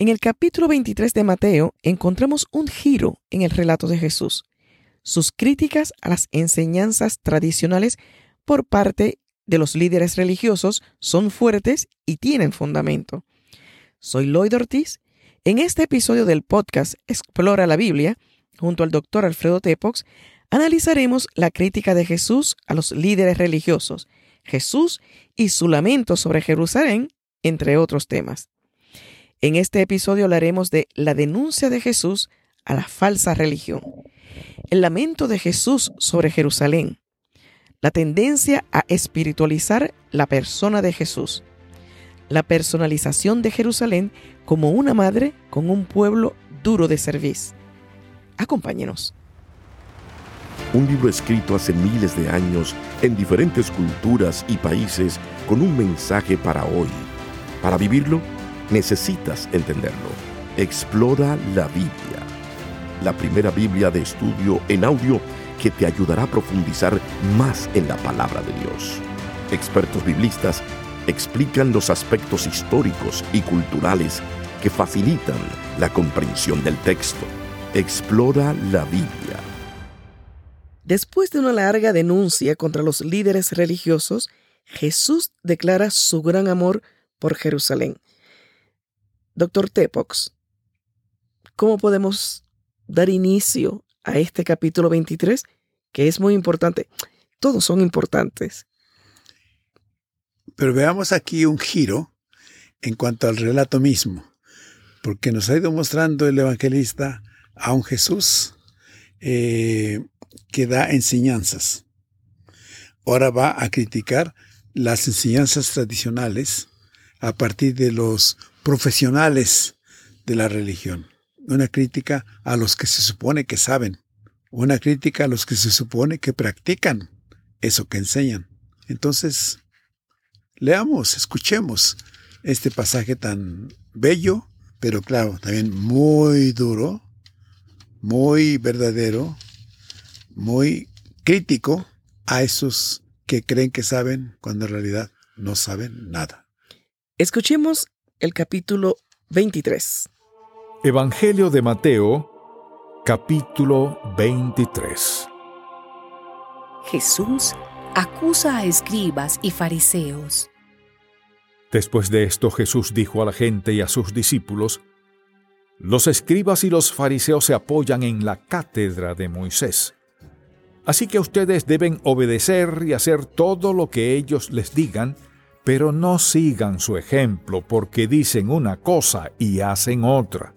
En el capítulo 23 de Mateo encontramos un giro en el relato de Jesús, sus críticas a las enseñanzas tradicionales por parte de los líderes religiosos son fuertes y tienen fundamento. Soy Lloyd Ortiz. En este episodio del podcast Explora la Biblia, junto al doctor Alfredo Tepox, analizaremos la crítica de Jesús a los líderes religiosos, Jesús y su lamento sobre Jerusalén, entre otros temas. En este episodio hablaremos de la denuncia de Jesús a la falsa religión, el lamento de Jesús sobre Jerusalén, la tendencia a espiritualizar la persona de Jesús, la personalización de Jerusalén como una madre con un pueblo duro de servicio. Acompáñenos. Un libro escrito hace miles de años en diferentes culturas y países con un mensaje para hoy. Para vivirlo, necesitas entenderlo. Explora la Biblia, la primera Biblia de estudio en audio que te ayudará a profundizar más en la palabra de Dios. Expertos biblistas explican los aspectos históricos y culturales que facilitan la comprensión del texto. Explora la Biblia. Después de una larga denuncia contra los líderes religiosos, Jesús declara su gran amor por Jerusalén. Doctor Tepox, ¿cómo podemos dar inicio a este capítulo 23 que es muy importante? Todos son importantes. Pero veamos aquí un giro en cuanto al relato mismo, porque nos ha ido mostrando el evangelista a un Jesús eh, que da enseñanzas. Ahora va a criticar las enseñanzas tradicionales a partir de los profesionales de la religión, una crítica a los que se supone que saben, una crítica a los que se supone que practican eso que enseñan. Entonces, leamos, escuchemos este pasaje tan bello, pero claro, también muy duro, muy verdadero, muy crítico a esos que creen que saben cuando en realidad no saben nada. Escuchemos el capítulo 23. Evangelio de Mateo, capítulo 23. Jesús acusa a escribas y fariseos. Después de esto Jesús dijo a la gente y a sus discípulos, Los escribas y los fariseos se apoyan en la cátedra de Moisés. Así que ustedes deben obedecer y hacer todo lo que ellos les digan, pero no sigan su ejemplo porque dicen una cosa y hacen otra.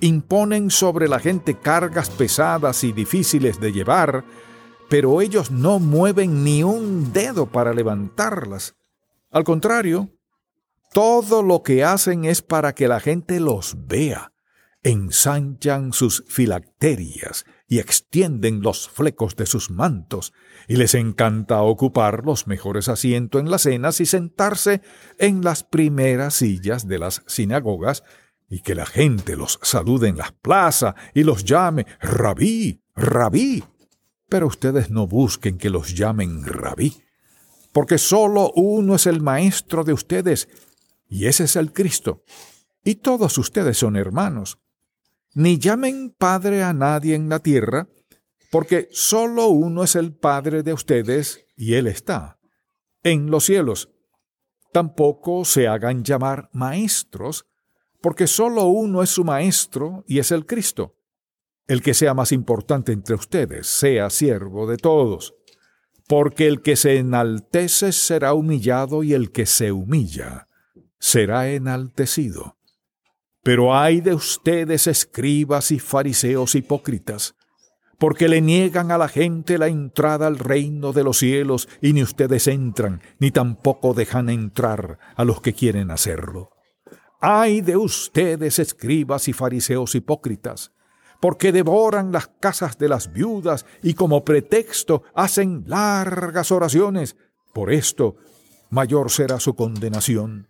Imponen sobre la gente cargas pesadas y difíciles de llevar, pero ellos no mueven ni un dedo para levantarlas. Al contrario, todo lo que hacen es para que la gente los vea. Ensanchan sus filacterias y extienden los flecos de sus mantos, y les encanta ocupar los mejores asientos en las cenas y sentarse en las primeras sillas de las sinagogas, y que la gente los salude en las plazas y los llame rabí, rabí. Pero ustedes no busquen que los llamen rabí, porque solo uno es el maestro de ustedes, y ese es el Cristo. Y todos ustedes son hermanos ni llamen Padre a nadie en la tierra, porque solo uno es el Padre de ustedes, y Él está en los cielos. Tampoco se hagan llamar maestros, porque solo uno es su maestro, y es el Cristo. El que sea más importante entre ustedes, sea siervo de todos. Porque el que se enaltece será humillado, y el que se humilla será enaltecido. Pero hay de ustedes, escribas y fariseos hipócritas, porque le niegan a la gente la entrada al reino de los cielos, y ni ustedes entran, ni tampoco dejan entrar a los que quieren hacerlo. Ay de ustedes, escribas y fariseos hipócritas, porque devoran las casas de las viudas y como pretexto hacen largas oraciones. Por esto, mayor será su condenación.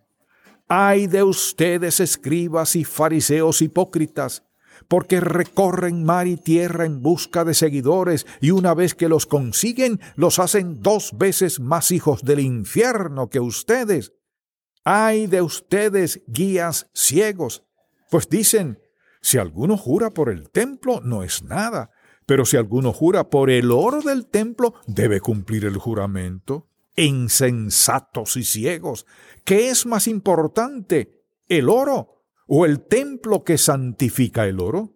Ay de ustedes, escribas y fariseos hipócritas, porque recorren mar y tierra en busca de seguidores y una vez que los consiguen, los hacen dos veces más hijos del infierno que ustedes. Ay de ustedes, guías ciegos, Pues dicen, si alguno jura por el templo, no es nada, pero si alguno jura por el oro del templo, debe cumplir el juramento. Insensatos y ciegos, ¿qué es más importante, el oro o el templo que santifica el oro?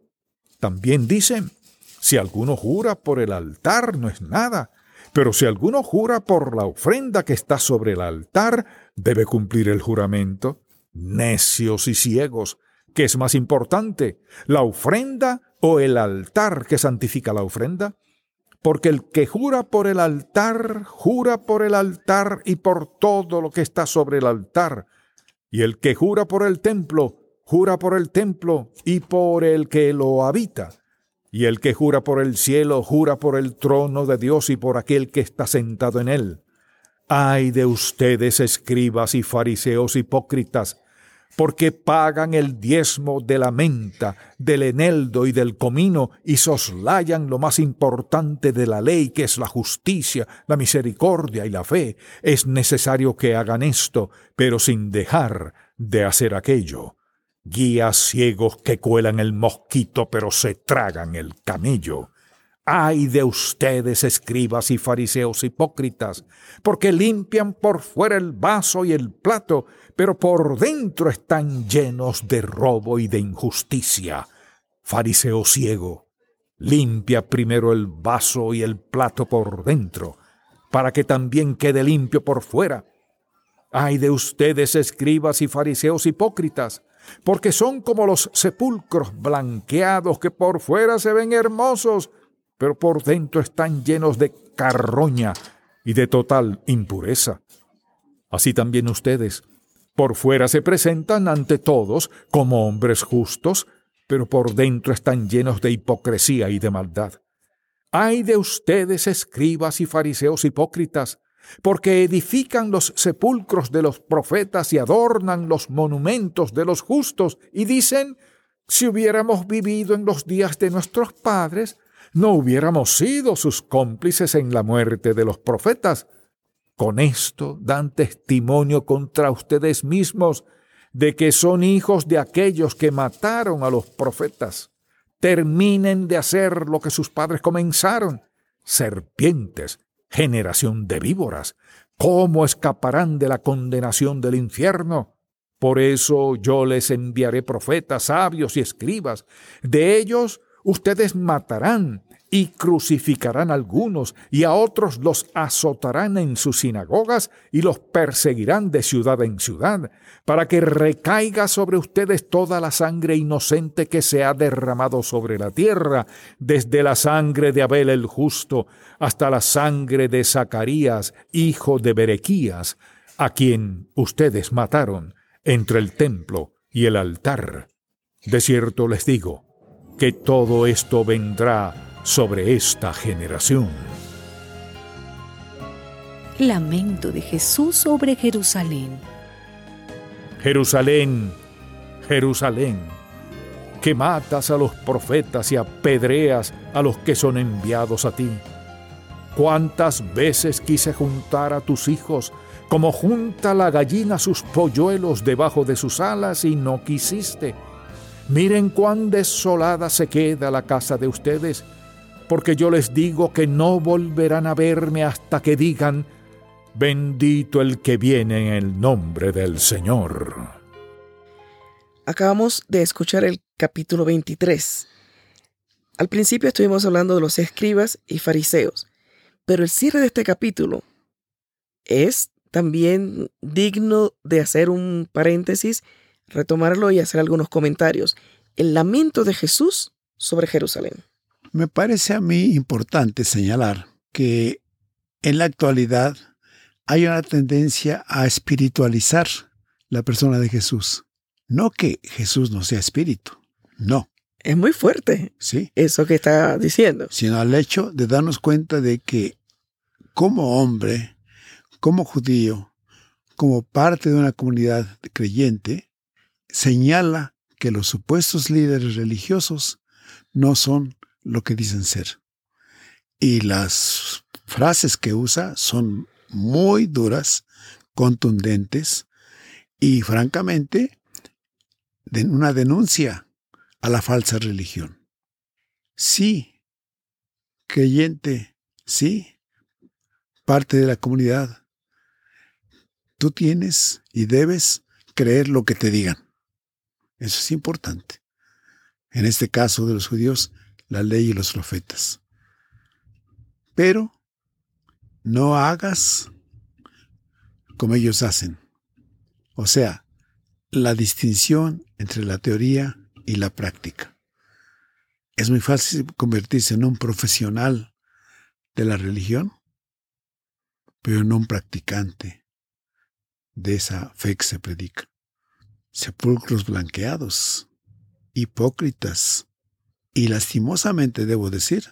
También dicen, si alguno jura por el altar, no es nada, pero si alguno jura por la ofrenda que está sobre el altar, debe cumplir el juramento. Necios y ciegos, ¿qué es más importante, la ofrenda o el altar que santifica la ofrenda? Porque el que jura por el altar, jura por el altar y por todo lo que está sobre el altar. Y el que jura por el templo, jura por el templo y por el que lo habita. Y el que jura por el cielo, jura por el trono de Dios y por aquel que está sentado en él. Ay de ustedes, escribas y fariseos hipócritas, porque pagan el diezmo de la menta, del eneldo y del comino, y soslayan lo más importante de la ley, que es la justicia, la misericordia y la fe. Es necesario que hagan esto, pero sin dejar de hacer aquello. Guías ciegos que cuelan el mosquito, pero se tragan el camello. Ay de ustedes, escribas y fariseos hipócritas, porque limpian por fuera el vaso y el plato, pero por dentro están llenos de robo y de injusticia. Fariseo ciego, limpia primero el vaso y el plato por dentro, para que también quede limpio por fuera. Ay de ustedes, escribas y fariseos hipócritas, porque son como los sepulcros blanqueados que por fuera se ven hermosos, pero por dentro están llenos de carroña y de total impureza. Así también ustedes, por fuera se presentan ante todos como hombres justos, pero por dentro están llenos de hipocresía y de maldad. Ay de ustedes, escribas y fariseos hipócritas, porque edifican los sepulcros de los profetas y adornan los monumentos de los justos, y dicen, si hubiéramos vivido en los días de nuestros padres, no hubiéramos sido sus cómplices en la muerte de los profetas. Con esto dan testimonio contra ustedes mismos de que son hijos de aquellos que mataron a los profetas. Terminen de hacer lo que sus padres comenzaron. Serpientes, generación de víboras, ¿cómo escaparán de la condenación del infierno? Por eso yo les enviaré profetas, sabios y escribas. De ellos Ustedes matarán y crucificarán a algunos y a otros los azotarán en sus sinagogas y los perseguirán de ciudad en ciudad, para que recaiga sobre ustedes toda la sangre inocente que se ha derramado sobre la tierra, desde la sangre de Abel el justo hasta la sangre de Zacarías, hijo de Berequías, a quien ustedes mataron entre el templo y el altar. De cierto les digo, que todo esto vendrá sobre esta generación. Lamento de Jesús sobre Jerusalén. Jerusalén, Jerusalén, que matas a los profetas y apedreas a los que son enviados a ti. ¿Cuántas veces quise juntar a tus hijos como junta la gallina sus polluelos debajo de sus alas y no quisiste? Miren cuán desolada se queda la casa de ustedes, porque yo les digo que no volverán a verme hasta que digan, bendito el que viene en el nombre del Señor. Acabamos de escuchar el capítulo 23. Al principio estuvimos hablando de los escribas y fariseos, pero el cierre de este capítulo es también digno de hacer un paréntesis retomarlo y hacer algunos comentarios. El lamento de Jesús sobre Jerusalén. Me parece a mí importante señalar que en la actualidad hay una tendencia a espiritualizar la persona de Jesús. No que Jesús no sea espíritu, no. Es muy fuerte sí. eso que está diciendo. Sino al hecho de darnos cuenta de que como hombre, como judío, como parte de una comunidad creyente, señala que los supuestos líderes religiosos no son lo que dicen ser. Y las frases que usa son muy duras, contundentes y francamente de una denuncia a la falsa religión. Sí, creyente, sí, parte de la comunidad. Tú tienes y debes creer lo que te digan. Eso es importante. En este caso de los judíos, la ley y los profetas. Pero no hagas como ellos hacen. O sea, la distinción entre la teoría y la práctica. Es muy fácil convertirse en un profesional de la religión, pero no un practicante de esa fe que se predica. Sepulcros blanqueados, hipócritas, y lastimosamente debo decir,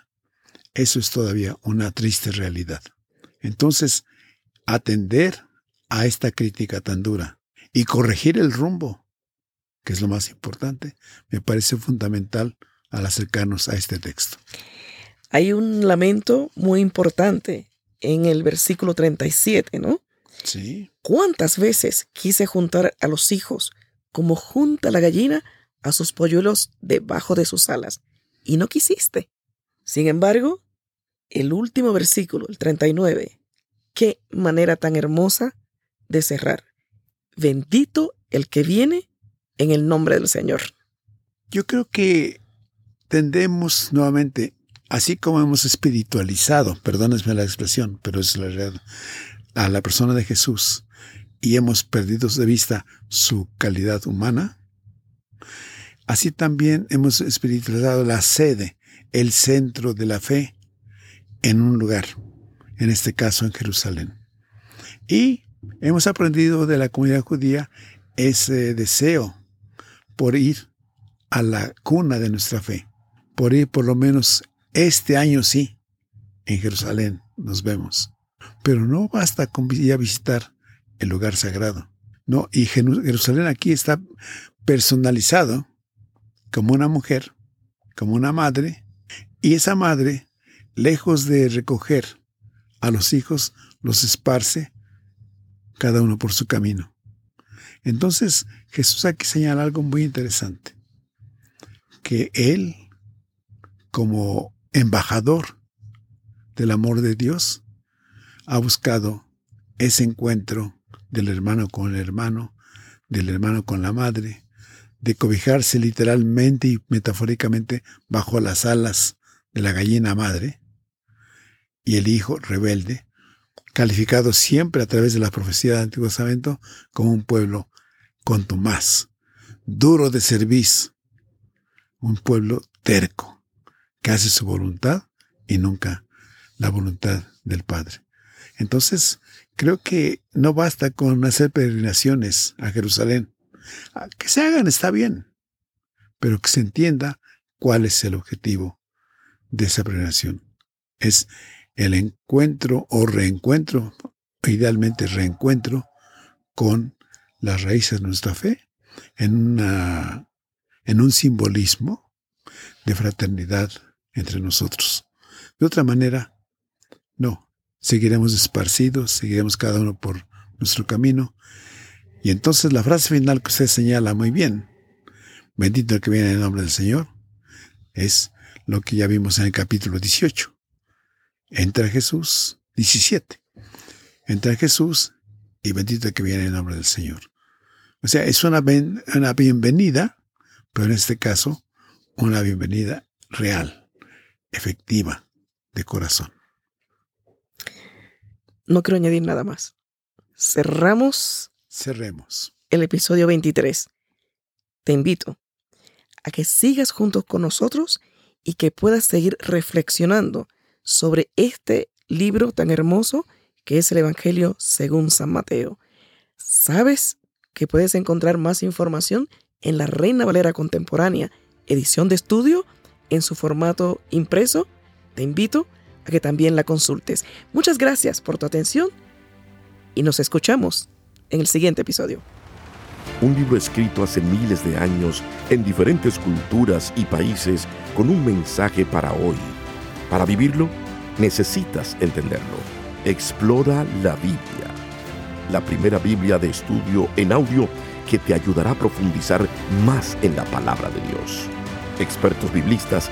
eso es todavía una triste realidad. Entonces, atender a esta crítica tan dura y corregir el rumbo, que es lo más importante, me parece fundamental al acercarnos a este texto. Hay un lamento muy importante en el versículo 37, ¿no? Sí. ¿Cuántas veces quise juntar a los hijos como junta la gallina a sus polluelos debajo de sus alas? Y no quisiste. Sin embargo, el último versículo, el 39, qué manera tan hermosa de cerrar. Bendito el que viene en el nombre del Señor. Yo creo que tendemos nuevamente, así como hemos espiritualizado, perdónenme la expresión, pero es la realidad, a la persona de Jesús y hemos perdido de vista su calidad humana, así también hemos espiritualizado la sede, el centro de la fe en un lugar, en este caso en Jerusalén. Y hemos aprendido de la comunidad judía ese deseo por ir a la cuna de nuestra fe, por ir por lo menos este año sí, en Jerusalén nos vemos. Pero no basta con ir a visitar el lugar sagrado. No, y Jerusalén aquí está personalizado como una mujer, como una madre, y esa madre, lejos de recoger a los hijos, los esparce cada uno por su camino. Entonces Jesús aquí señala algo muy interesante, que Él, como embajador del amor de Dios, ha buscado ese encuentro del hermano con el hermano, del hermano con la madre, de cobijarse literalmente y metafóricamente bajo las alas de la gallina madre, y el hijo rebelde, calificado siempre a través de la profecía del Antiguo Testamento como un pueblo contumaz, duro de cerviz, un pueblo terco, que hace su voluntad y nunca la voluntad del Padre. Entonces, creo que no basta con hacer peregrinaciones a Jerusalén. Ah, que se hagan está bien, pero que se entienda cuál es el objetivo de esa peregrinación. Es el encuentro o reencuentro, idealmente reencuentro, con las raíces de nuestra fe en, un simbolismo de fraternidad entre nosotros. De otra manera, no, seguiremos esparcidos, seguiremos cada uno por nuestro camino. Y entonces la frase final que usted señala muy bien, bendito el que viene en el nombre del Señor, es lo que ya vimos en el capítulo 18. Entra Jesús, 17. Entra Jesús y bendito el que viene en el nombre del Señor. O sea, es una, una bienvenida, pero en este caso, una bienvenida real, efectiva, de corazón. No quiero añadir nada más. Cerramos. Cerremos. El episodio 23. Te invito a que sigas juntos con nosotros y que puedas seguir reflexionando sobre este libro tan hermoso que es el Evangelio según San Mateo. ¿Sabes que puedes encontrar más información en la Reina Valera Contemporánea, edición de estudio, en su formato impreso? Te invito que también la consultes. Muchas gracias por tu atención y nos escuchamos en el siguiente episodio. Un libro escrito hace miles de años en diferentes culturas y países con un mensaje para hoy. Para vivirlo, necesitas entenderlo. Explora la Biblia, la primera Biblia de estudio en audio que te ayudará a profundizar más en la palabra de Dios. Expertos biblistas